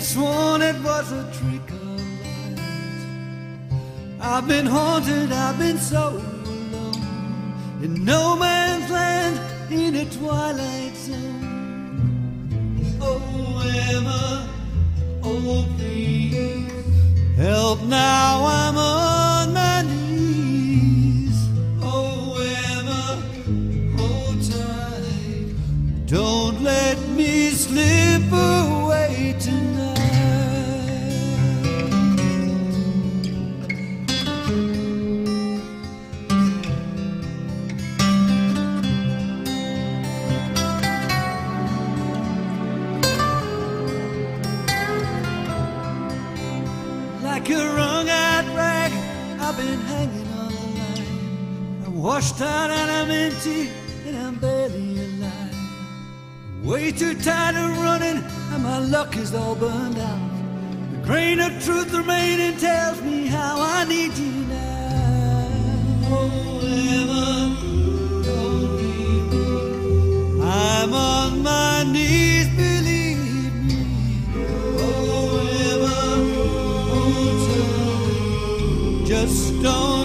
Sworn it was a trick of light. I've been haunted, I've been so alone in no man's land in a twilight zone. Oh, Emma, oh, please help now, I'm on all burned out. The grain of truth remaining tells me how I need you now. I'm on my knees, believe me. Oh, just don't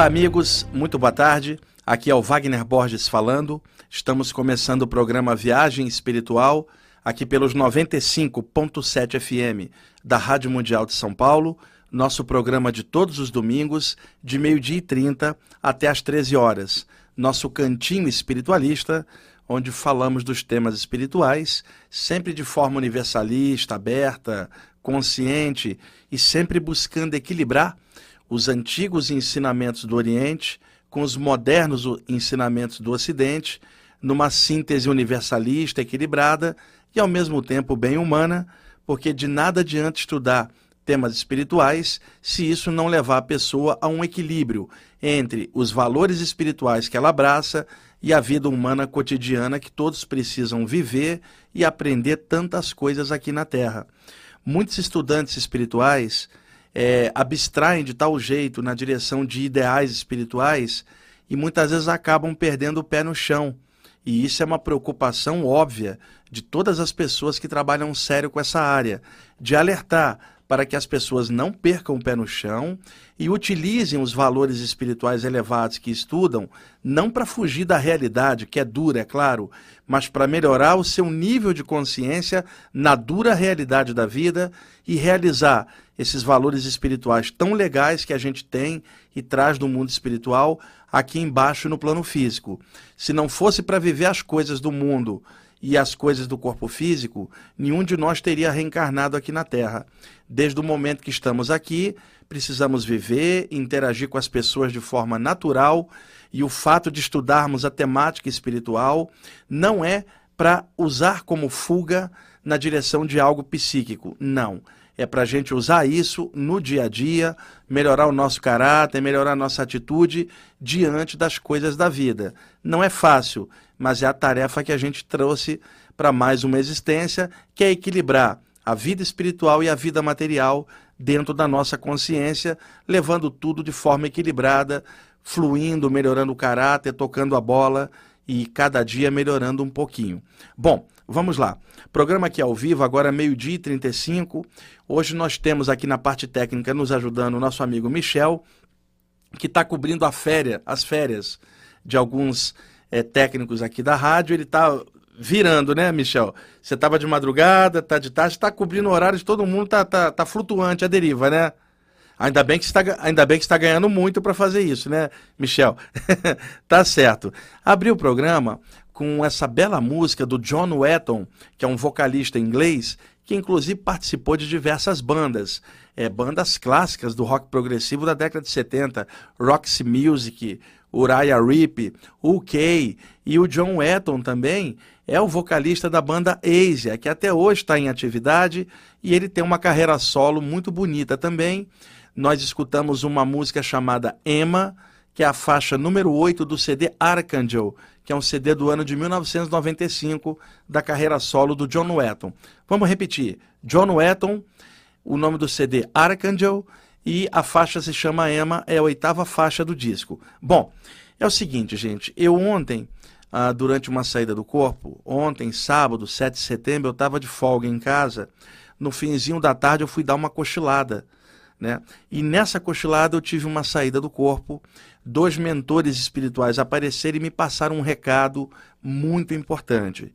Olá, amigos, muito boa tarde. Aqui é o Wagner Borges falando. Estamos começando o programa Viagem Espiritual, aqui pelos 95.7 FM da Rádio Mundial de São Paulo. Nosso programa de todos os domingos, de meio-dia e 30 até às 13 horas. Nosso cantinho espiritualista, onde falamos dos temas espirituais, sempre de forma universalista, aberta, consciente e sempre buscando equilibrar os antigos ensinamentos do Oriente com os modernos ensinamentos do Ocidente, numa síntese universalista, equilibrada e ao mesmo tempo bem humana, porque de nada adianta estudar temas espirituais se isso não levar a pessoa a um equilíbrio entre os valores espirituais que ela abraça e a vida humana cotidiana que todos precisam viver e aprender tantas coisas aqui na Terra. Muitos estudantes espirituais é, abstraem de tal jeito na direção de ideais espirituais e muitas vezes acabam perdendo o pé no chão. E isso é uma preocupação óbvia de todas as pessoas que trabalham sério com essa área, de alertar para que as pessoas não percam o pé no chão e utilizem os valores espirituais elevados que estudam, não para fugir da realidade, que é dura, é claro, mas para melhorar o seu nível de consciência na dura realidade da vida e realizar esses valores espirituais tão legais que a gente tem e traz do mundo espiritual aqui embaixo no plano físico. Se não fosse para viver as coisas do mundo e as coisas do corpo físico, nenhum de nós teria reencarnado aqui na Terra. Desde o momento que estamos aqui, precisamos viver, interagir com as pessoas de forma natural, e o fato de estudarmos a temática espiritual não é para usar como fuga na direção de algo psíquico. Não é para a gente usar isso no dia a dia, melhorar o nosso caráter, melhorar a nossa atitude diante das coisas da vida. Não é fácil, mas é a tarefa que a gente trouxe para mais uma existência, que é equilibrar a vida espiritual e a vida material dentro da nossa consciência, levando tudo de forma equilibrada, fluindo, melhorando o caráter, tocando a bola e cada dia melhorando um pouquinho. Bom, vamos lá. Programa aqui ao vivo, agora meio-dia e 35. Hoje nós temos aqui na parte técnica nos ajudando o nosso amigo Michel, que está cobrindo a féria, as férias de alguns é, técnicos aqui da rádio. Ele está virando, né, Michel? Você estava de madrugada, está de tarde, está cobrindo horários, todo mundo está tá, tá flutuante a deriva, né? Ainda bem que está, ainda bem que está ganhando muito para fazer isso, né, Michel? tá certo. Abri o programa com essa bela música do John Wetton, que é um vocalista inglês, que inclusive participou de diversas bandas, é, bandas clássicas do rock progressivo da década de 70, Roxy Music, Uriah Heep, UK e o John Wetton também é o vocalista da banda Asia, que até hoje está em atividade e ele tem uma carreira solo muito bonita também. Nós escutamos uma música chamada Emma, que é a faixa número 8 do CD Archangel, que é um CD do ano de 1995 da carreira solo do John Wetton. Vamos repetir: John Wetton, o nome do CD Archangel e a faixa se chama Emma, é a oitava faixa do disco. Bom, é o seguinte, gente, eu ontem, ah, durante uma saída do corpo, ontem, sábado, 7 de setembro, eu estava de folga em casa, no finzinho da tarde eu fui dar uma cochilada né? E nessa cochilada eu tive uma saída do corpo, dois mentores espirituais apareceram e me passaram um recado muito importante.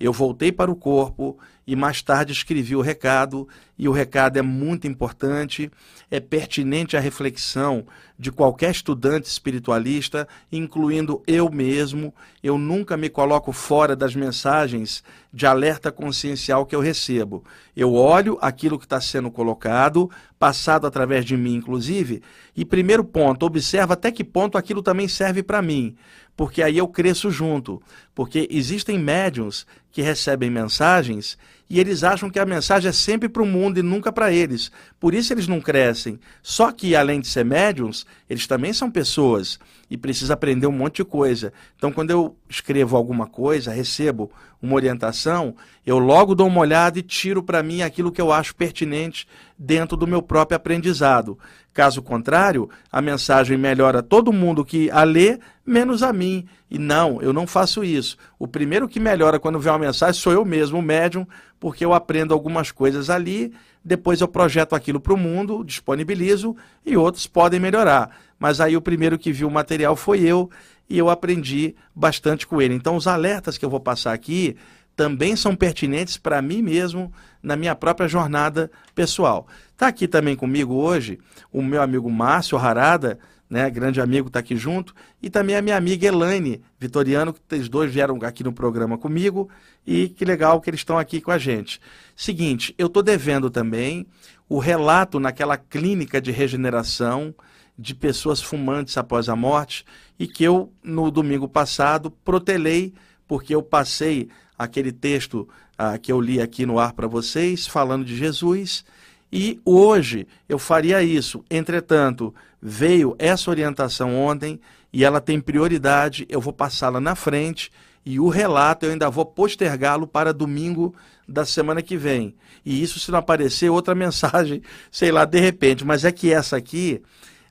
Eu voltei para o corpo e mais tarde escrevi o recado, e o recado é muito importante, é pertinente à reflexão de qualquer estudante espiritualista, incluindo eu mesmo. Eu nunca me coloco fora das mensagens de alerta consciencial que eu recebo. Eu olho aquilo que está sendo colocado, passado através de mim, inclusive, e primeiro ponto, observa até que ponto aquilo também serve para mim porque aí eu cresço junto. Porque existem médiums que recebem mensagens e eles acham que a mensagem é sempre para o mundo e nunca para eles. Por isso eles não crescem. Só que, além de ser médiums, eles também são pessoas e precisam aprender um monte de coisa. Então, quando eu escrevo alguma coisa, recebo uma orientação, eu logo dou uma olhada e tiro para mim aquilo que eu acho pertinente dentro do meu próprio aprendizado. Caso contrário, a mensagem melhora todo mundo que a lê, menos a mim. E não, eu não faço isso. O primeiro que melhora quando vê uma mensagem sou eu mesmo, o médium, porque eu aprendo algumas coisas ali, depois eu projeto aquilo para o mundo, disponibilizo e outros podem melhorar. Mas aí o primeiro que viu o material foi eu e eu aprendi bastante com ele. Então, os alertas que eu vou passar aqui também são pertinentes para mim mesmo na minha própria jornada pessoal. Está aqui também comigo hoje o meu amigo Márcio Harada, né, grande amigo, está aqui junto, e também a minha amiga Elaine Vitoriano, que os dois vieram aqui no programa comigo, e que legal que eles estão aqui com a gente. Seguinte, eu estou devendo também o relato naquela clínica de regeneração de pessoas fumantes após a morte, e que eu, no domingo passado, protelei, porque eu passei aquele texto ah, que eu li aqui no ar para vocês, falando de Jesus, e hoje eu faria isso. Entretanto, veio essa orientação ontem e ela tem prioridade, eu vou passá-la na frente e o relato eu ainda vou postergá-lo para domingo da semana que vem. E isso se não aparecer outra mensagem, sei lá, de repente. Mas é que essa aqui,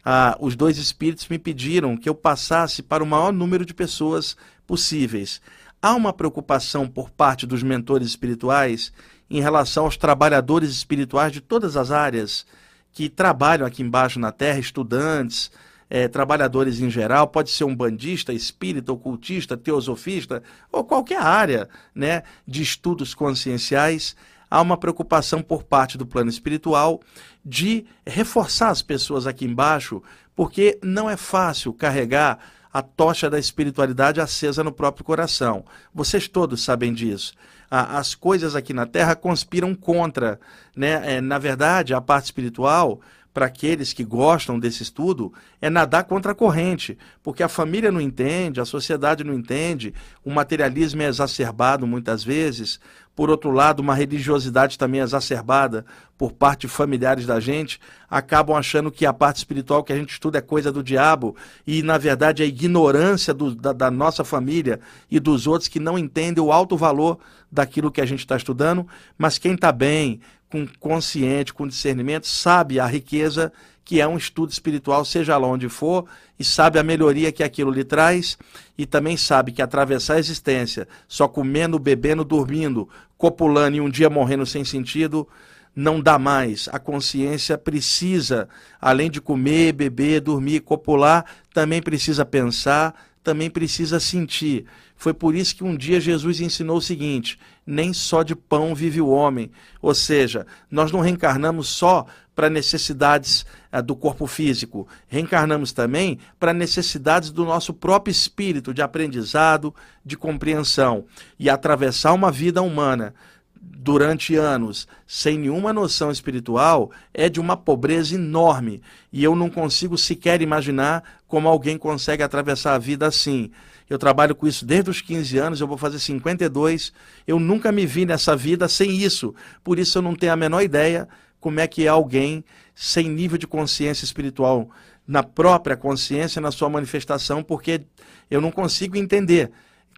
ah, os dois espíritos me pediram que eu passasse para o maior número de pessoas possíveis. Há uma preocupação por parte dos mentores espirituais em relação aos trabalhadores espirituais de todas as áreas que trabalham aqui embaixo na Terra, estudantes, é, trabalhadores em geral, pode ser um bandista, espírita, ocultista, teosofista, ou qualquer área né, de estudos conscienciais, há uma preocupação por parte do plano espiritual de reforçar as pessoas aqui embaixo, porque não é fácil carregar a tocha da espiritualidade acesa no próprio coração. Vocês todos sabem disso as coisas aqui na Terra conspiram contra. Né? É, na verdade, a parte espiritual para aqueles que gostam desse estudo é nadar contra a corrente, porque a família não entende, a sociedade não entende, o materialismo é exacerbado muitas vezes, por outro lado, uma religiosidade também exacerbada por parte de familiares da gente, acabam achando que a parte espiritual que a gente estuda é coisa do diabo, e na verdade a ignorância do, da, da nossa família e dos outros que não entendem o alto valor daquilo que a gente está estudando, mas quem está bem, com consciente, com discernimento, sabe a riqueza que é um estudo espiritual, seja lá onde for, e sabe a melhoria que aquilo lhe traz, e também sabe que atravessar a existência só comendo, bebendo, dormindo, copulando e um dia morrendo sem sentido, não dá mais. A consciência precisa, além de comer, beber, dormir, copular, também precisa pensar, também precisa sentir. Foi por isso que um dia Jesus ensinou o seguinte: nem só de pão vive o homem. Ou seja, nós não reencarnamos só para necessidades uh, do corpo físico, reencarnamos também para necessidades do nosso próprio espírito, de aprendizado, de compreensão. E atravessar uma vida humana durante anos sem nenhuma noção espiritual é de uma pobreza enorme. E eu não consigo sequer imaginar como alguém consegue atravessar a vida assim. Eu trabalho com isso desde os 15 anos, eu vou fazer 52. Eu nunca me vi nessa vida sem isso. Por isso eu não tenho a menor ideia como é que é alguém sem nível de consciência espiritual na própria consciência, na sua manifestação, porque eu não consigo entender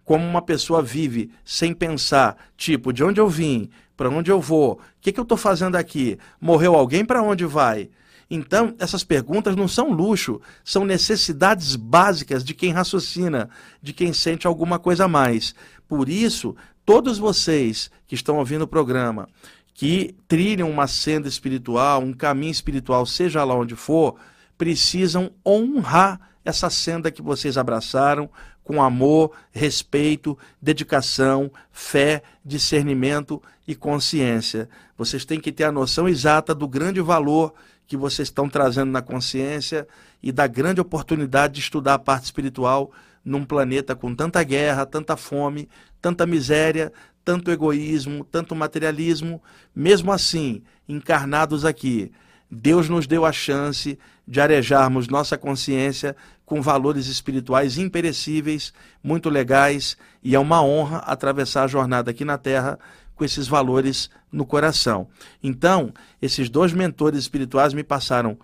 como uma pessoa vive sem pensar, tipo, de onde eu vim, para onde eu vou, o que, que eu estou fazendo aqui, morreu alguém, para onde vai? Então, essas perguntas não são luxo, são necessidades básicas de quem raciocina, de quem sente alguma coisa a mais. Por isso, todos vocês que estão ouvindo o programa, que trilham uma senda espiritual, um caminho espiritual, seja lá onde for, precisam honrar essa senda que vocês abraçaram com amor, respeito, dedicação, fé, discernimento e consciência. Vocês têm que ter a noção exata do grande valor que vocês estão trazendo na consciência e da grande oportunidade de estudar a parte espiritual num planeta com tanta guerra, tanta fome, tanta miséria, tanto egoísmo, tanto materialismo, mesmo assim, encarnados aqui, Deus nos deu a chance de arejarmos nossa consciência com valores espirituais imperecíveis, muito legais, e é uma honra atravessar a jornada aqui na Terra com esses valores no coração. Então, esses dois mentores espirituais me passaram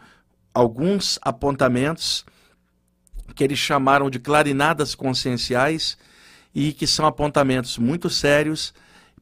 alguns apontamentos que eles chamaram de clarinadas conscienciais e que são apontamentos muito sérios,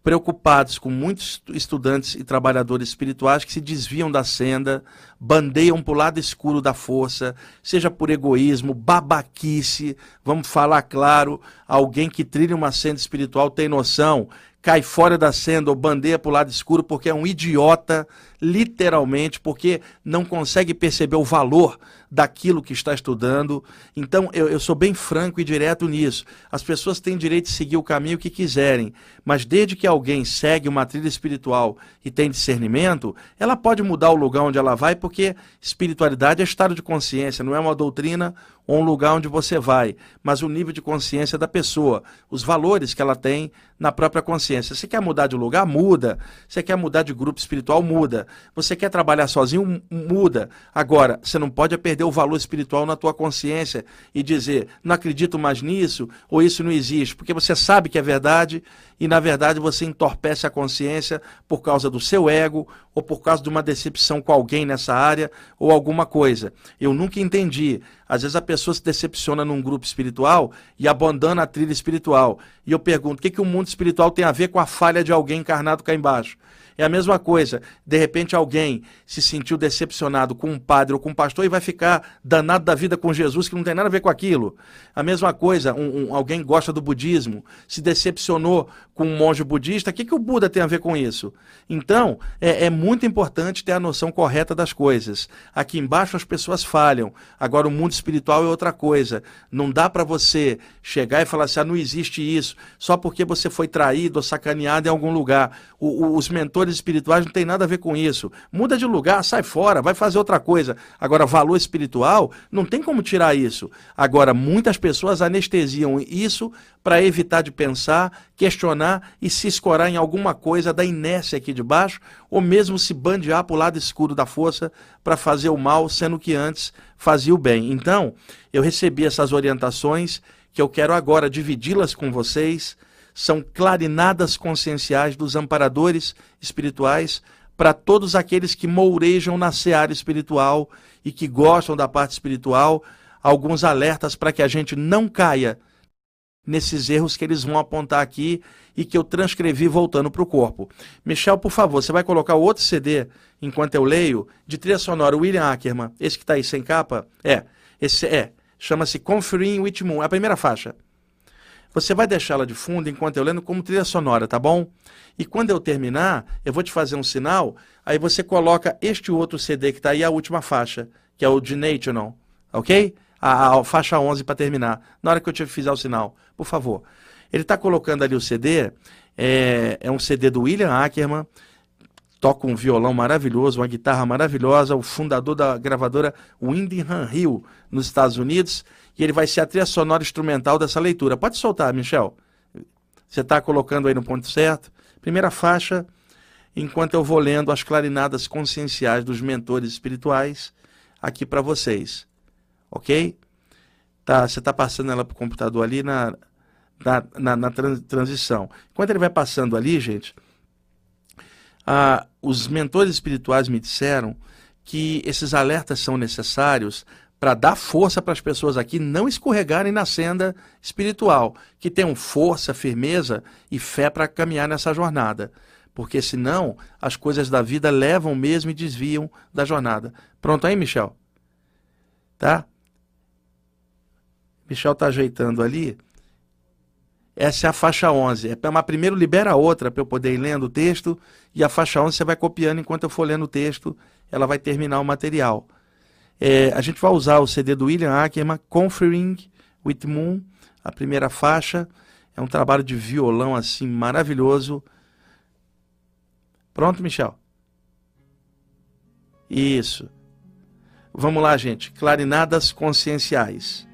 preocupados com muitos estudantes e trabalhadores espirituais que se desviam da senda, bandeiam para o lado escuro da força, seja por egoísmo, babaquice, vamos falar claro, alguém que trilha uma senda espiritual tem noção, cai fora da senda ou bandeia para o lado escuro porque é um idiota, literalmente, porque não consegue perceber o valor daquilo que está estudando. Então, eu, eu sou bem franco e direto nisso. As pessoas têm direito de seguir o caminho que quiserem, mas desde que alguém segue uma trilha espiritual e tem discernimento, ela pode mudar o lugar onde ela vai, porque espiritualidade é estado de consciência, não é uma doutrina ou um lugar onde você vai, mas o nível de consciência da pessoa, os valores que ela tem na própria consciência. Você quer mudar de lugar? Muda. Você quer mudar de grupo espiritual? Muda. Você quer trabalhar sozinho? Muda. Agora, você não pode perder o valor espiritual na tua consciência e dizer, não acredito mais nisso, ou isso não existe, porque você sabe que é verdade e, na verdade, você entorpece a consciência por causa do seu ego ou por causa de uma decepção com alguém nessa área ou alguma coisa. Eu nunca entendi. Às vezes a pessoa se decepciona num grupo espiritual e abandona a trilha espiritual. E eu pergunto, o que, que o mundo espiritual tem a ver com a falha de alguém encarnado cá embaixo? É a mesma coisa. De repente alguém se sentiu decepcionado com um padre ou com um pastor e vai ficar danado da vida com Jesus, que não tem nada a ver com aquilo. A mesma coisa, um, um, alguém gosta do budismo, se decepcionou com um monge budista, o que, que o Buda tem a ver com isso? Então, é, é muito importante ter a noção correta das coisas. Aqui embaixo as pessoas falham. Agora, o mundo espiritual é outra coisa. Não dá para você chegar e falar assim, ah, não existe isso, só porque você foi traído ou sacaneado em algum lugar. O, o, os mentores espirituais não tem nada a ver com isso. Muda de lugar, sai fora, vai fazer outra coisa. Agora, valor espiritual, não tem como tirar isso. Agora, muitas pessoas anestesiam isso para evitar de pensar, questionar e se escorar em alguma coisa da inércia aqui de baixo, ou mesmo se bandear para o lado escuro da força para fazer o mal, sendo que antes fazia o bem. Então, eu recebi essas orientações que eu quero agora dividi-las com vocês. São clarinadas conscienciais dos amparadores espirituais para todos aqueles que mourejam na seara espiritual e que gostam da parte espiritual, alguns alertas para que a gente não caia nesses erros que eles vão apontar aqui e que eu transcrevi voltando para o corpo. Michel, por favor, você vai colocar outro CD enquanto eu leio, de trilha sonora, William Ackerman, esse que está aí sem capa? É, esse é, chama-se Conferring with Moon, é a primeira faixa. Você vai deixá-la de fundo enquanto eu lendo como trilha sonora, tá bom? E quando eu terminar, eu vou te fazer um sinal, aí você coloca este outro CD que está aí, a última faixa, que é o de National, ok? A, a faixa 11 para terminar, na hora que eu te fizer o sinal, por favor. Ele está colocando ali o CD, é, é um CD do William Ackerman, toca um violão maravilhoso, uma guitarra maravilhosa, o fundador da gravadora Windham Hill, nos Estados Unidos, e ele vai ser a trilha sonora instrumental dessa leitura. Pode soltar, Michel. Você está colocando aí no ponto certo. Primeira faixa, enquanto eu vou lendo as clarinadas conscienciais dos mentores espirituais aqui para vocês. Ok? Tá, você está passando ela para o computador ali na, na, na, na trans, transição. Enquanto ele vai passando ali, gente, ah, os mentores espirituais me disseram que esses alertas são necessários para dar força para as pessoas aqui não escorregarem na senda espiritual, que tenham força, firmeza e fé para caminhar nessa jornada. Porque senão as coisas da vida levam mesmo e desviam da jornada. Pronto aí, Michel? Tá? Michel está ajeitando ali. Essa é a faixa 11. É, primeiro libera a outra para eu poder ir lendo o texto. E a faixa 11 você vai copiando enquanto eu for lendo o texto. Ela vai terminar o material. É, a gente vai usar o CD do William Ackerman, Conferring with Moon, a primeira faixa. É um trabalho de violão assim maravilhoso. Pronto, Michel? Isso. Vamos lá, gente. Clarinadas conscienciais.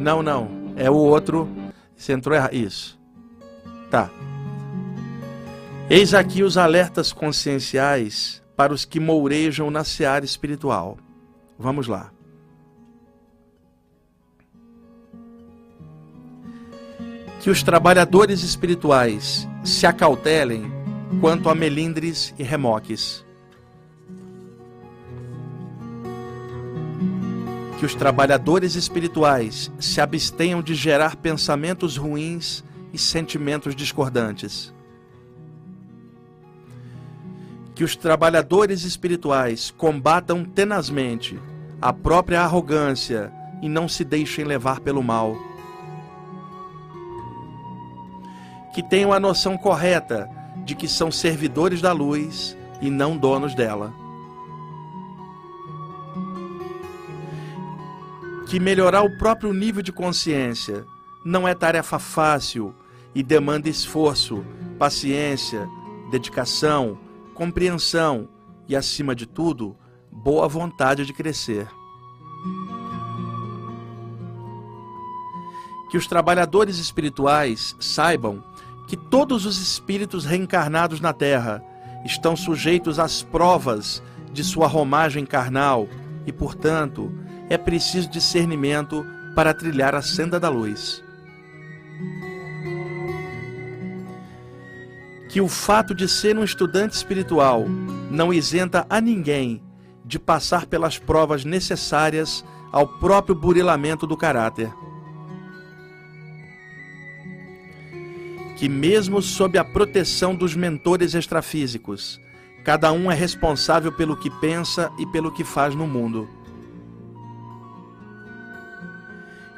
Não, não. É o outro. Você entrou errado. Isso. Tá. Eis aqui os alertas conscienciais para os que mourejam na seara espiritual. Vamos lá. Que os trabalhadores espirituais se acautelem quanto a melindres e remoques. Que os trabalhadores espirituais se abstenham de gerar pensamentos ruins e sentimentos discordantes que os trabalhadores espirituais combatam tenazmente a própria arrogância e não se deixem levar pelo mal. Que tenham a noção correta de que são servidores da luz e não donos dela. Que melhorar o próprio nível de consciência não é tarefa fácil e demanda esforço, paciência, dedicação, compreensão e, acima de tudo, boa vontade de crescer. Que os trabalhadores espirituais saibam que todos os espíritos reencarnados na Terra estão sujeitos às provas de sua romagem carnal e, portanto, é preciso discernimento para trilhar a senda da luz. que o fato de ser um estudante espiritual não isenta a ninguém de passar pelas provas necessárias ao próprio burilamento do caráter. Que, mesmo sob a proteção dos mentores extrafísicos, cada um é responsável pelo que pensa e pelo que faz no mundo.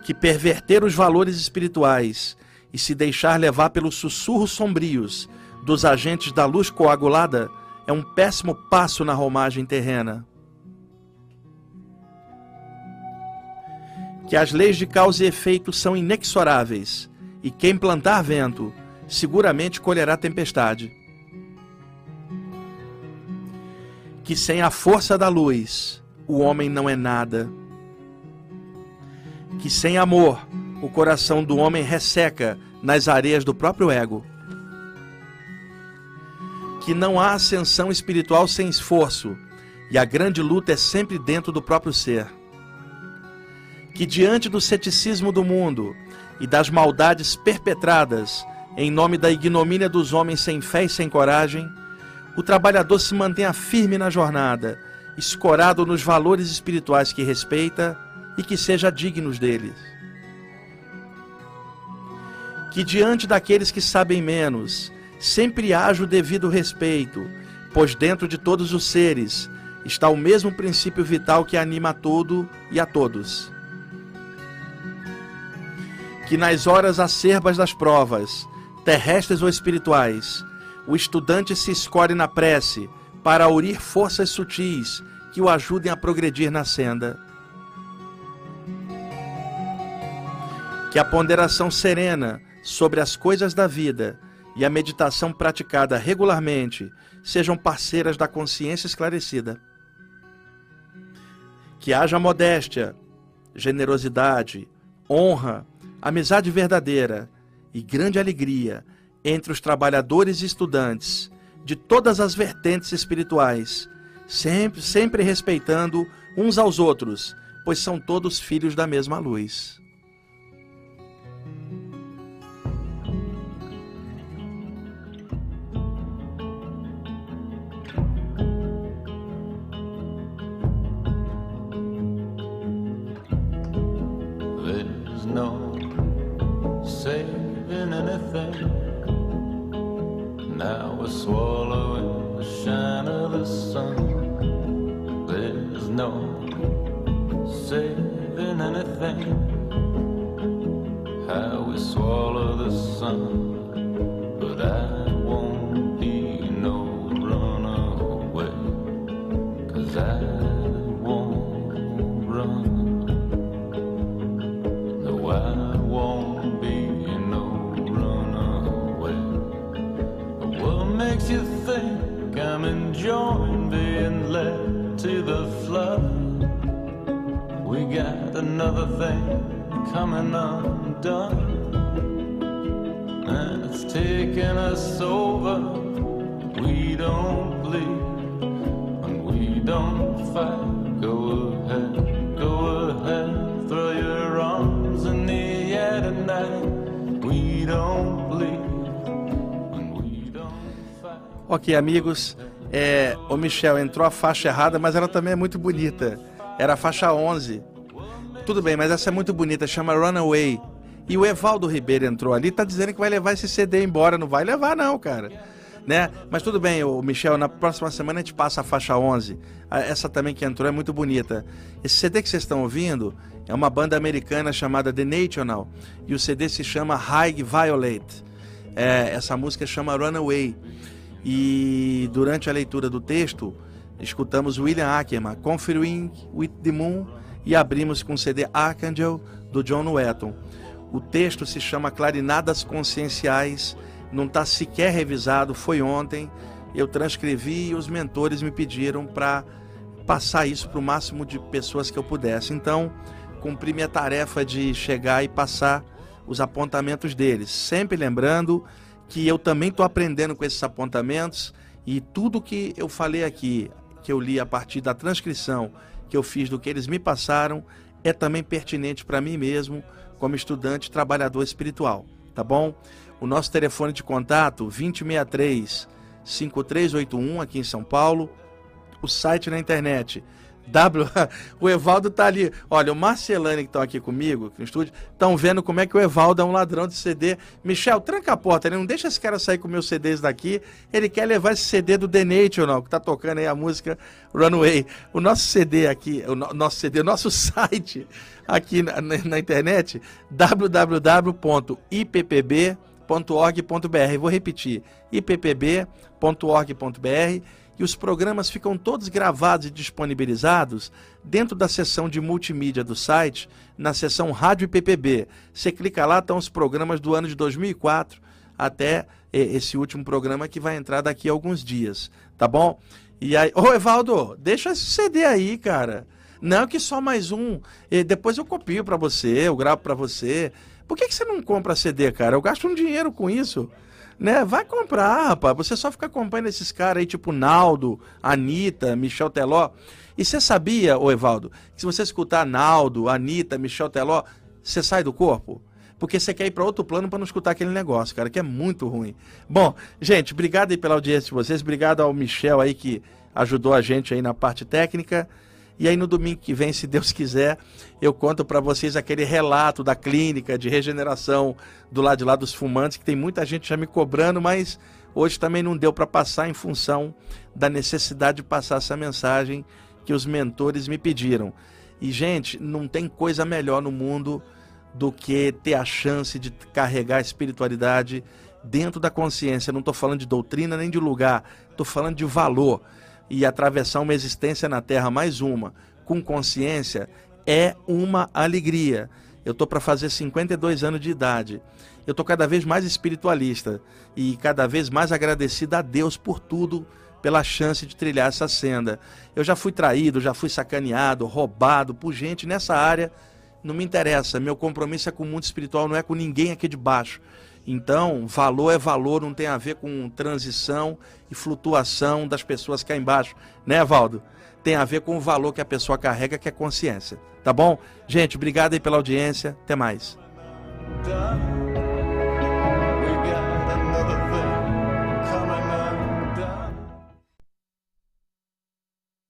Que perverter os valores espirituais e se deixar levar pelos sussurros sombrios dos agentes da luz coagulada é um péssimo passo na romagem terrena. Que as leis de causa e efeito são inexoráveis, e quem plantar vento seguramente colherá tempestade. Que sem a força da luz o homem não é nada. Que sem amor o coração do homem resseca nas areias do próprio ego. Que não há ascensão espiritual sem esforço, e a grande luta é sempre dentro do próprio ser. Que diante do ceticismo do mundo e das maldades perpetradas em nome da ignomínia dos homens sem fé e sem coragem, o trabalhador se mantenha firme na jornada, escorado nos valores espirituais que respeita e que seja dignos deles. Que diante daqueles que sabem menos, sempre haja o devido respeito, pois dentro de todos os seres está o mesmo princípio vital que anima a todo e a todos. Que nas horas acerbas das provas, terrestres ou espirituais, o estudante se escolhe na prece para aurir forças sutis que o ajudem a progredir na senda. Que a ponderação serena sobre as coisas da vida e a meditação praticada regularmente sejam parceiras da consciência esclarecida. Que haja modéstia, generosidade, honra, amizade verdadeira e grande alegria entre os trabalhadores e estudantes de todas as vertentes espirituais, sempre, sempre respeitando uns aos outros, pois são todos filhos da mesma luz. No saving anything. Now we're swallowing the shine of the sun. There's no saving anything. How we swallow the sun. Coming undone, and it's taking us over. We don't bleed and we don't fight. Go ahead, go ahead, throw your arms in the air tonight. We don't bleed and we don't fight. Ok, amigos, é, o Michel entrou a faixa errada, mas ela também é muito bonita. Era a faixa 11. Tudo bem, mas essa é muito bonita, chama Runaway. E o Evaldo Ribeiro entrou ali, tá dizendo que vai levar esse CD embora. Não vai levar, não, cara. Né? Mas tudo bem, o Michel, na próxima semana a gente passa a faixa 11. Ah, Essa também que entrou é muito bonita. Esse CD que vocês estão ouvindo é uma banda americana chamada The National e o CD se chama High Violet. É, essa música chama Runaway. E durante a leitura do texto, escutamos William Ackerman, Conferring with the Moon, e abrimos com o CD Archangel, do John Wetton. O texto se chama Clarinadas Conscienciais, não está sequer revisado, foi ontem. Eu transcrevi e os mentores me pediram para passar isso para o máximo de pessoas que eu pudesse. Então, cumpri minha tarefa de chegar e passar os apontamentos deles. Sempre lembrando que eu também estou aprendendo com esses apontamentos e tudo que eu falei aqui, que eu li a partir da transcrição que eu fiz do que eles me passaram, é também pertinente para mim mesmo, como estudante trabalhador espiritual, tá bom? O nosso telefone de contato 2063 5381 aqui em São Paulo, o site na internet W. O Evaldo tá ali. Olha, o Marcelane que estão aqui comigo, aqui no estúdio, estão vendo como é que o Evaldo é um ladrão de CD. Michel, tranca a porta, ele não deixa esse cara sair com meus CDs daqui. Ele quer levar esse CD do The National, que tá tocando aí a música Runaway. O nosso CD aqui, o no- nosso CD, o nosso site aqui na, na- na internet, www.ippb.org.br. Vou repetir, ippb.org.br e os programas ficam todos gravados e disponibilizados dentro da seção de multimídia do site, na seção Rádio IPPB. Você clica lá, estão os programas do ano de 2004 até eh, esse último programa que vai entrar daqui a alguns dias, tá bom? E aí, ô Evaldo, deixa esse CD aí, cara. Não, que só mais um. E depois eu copio para você, eu gravo para você. Por que, que você não compra CD, cara? Eu gasto um dinheiro com isso. Né? Vai comprar, rapaz. Você só fica acompanhando esses caras aí, tipo Naldo, Anitta, Michel Teló. E você sabia, ô Evaldo, que se você escutar Naldo, Anitta, Michel Teló, você sai do corpo? Porque você quer ir para outro plano para não escutar aquele negócio, cara, que é muito ruim. Bom, gente, obrigado aí pela audiência de vocês. Obrigado ao Michel aí que ajudou a gente aí na parte técnica. E aí no domingo que vem, se Deus quiser, eu conto para vocês aquele relato da clínica de regeneração do lado de lá dos fumantes, que tem muita gente já me cobrando, mas hoje também não deu para passar em função da necessidade de passar essa mensagem que os mentores me pediram. E gente, não tem coisa melhor no mundo do que ter a chance de carregar a espiritualidade dentro da consciência. Não estou falando de doutrina nem de lugar, estou falando de valor e atravessar uma existência na Terra, mais uma, com consciência, é uma alegria. Eu estou para fazer 52 anos de idade. Eu estou cada vez mais espiritualista e cada vez mais agradecido a Deus por tudo, pela chance de trilhar essa senda. Eu já fui traído, já fui sacaneado, roubado por gente nessa área. Não me interessa. Meu compromisso é com o mundo espiritual, não é com ninguém aqui de baixo. Então, valor é valor, não tem a ver com transição e flutuação das pessoas cá embaixo, né, Valdo? Tem a ver com o valor que a pessoa carrega, que é consciência. Tá bom? Gente, obrigado aí pela audiência. Até mais.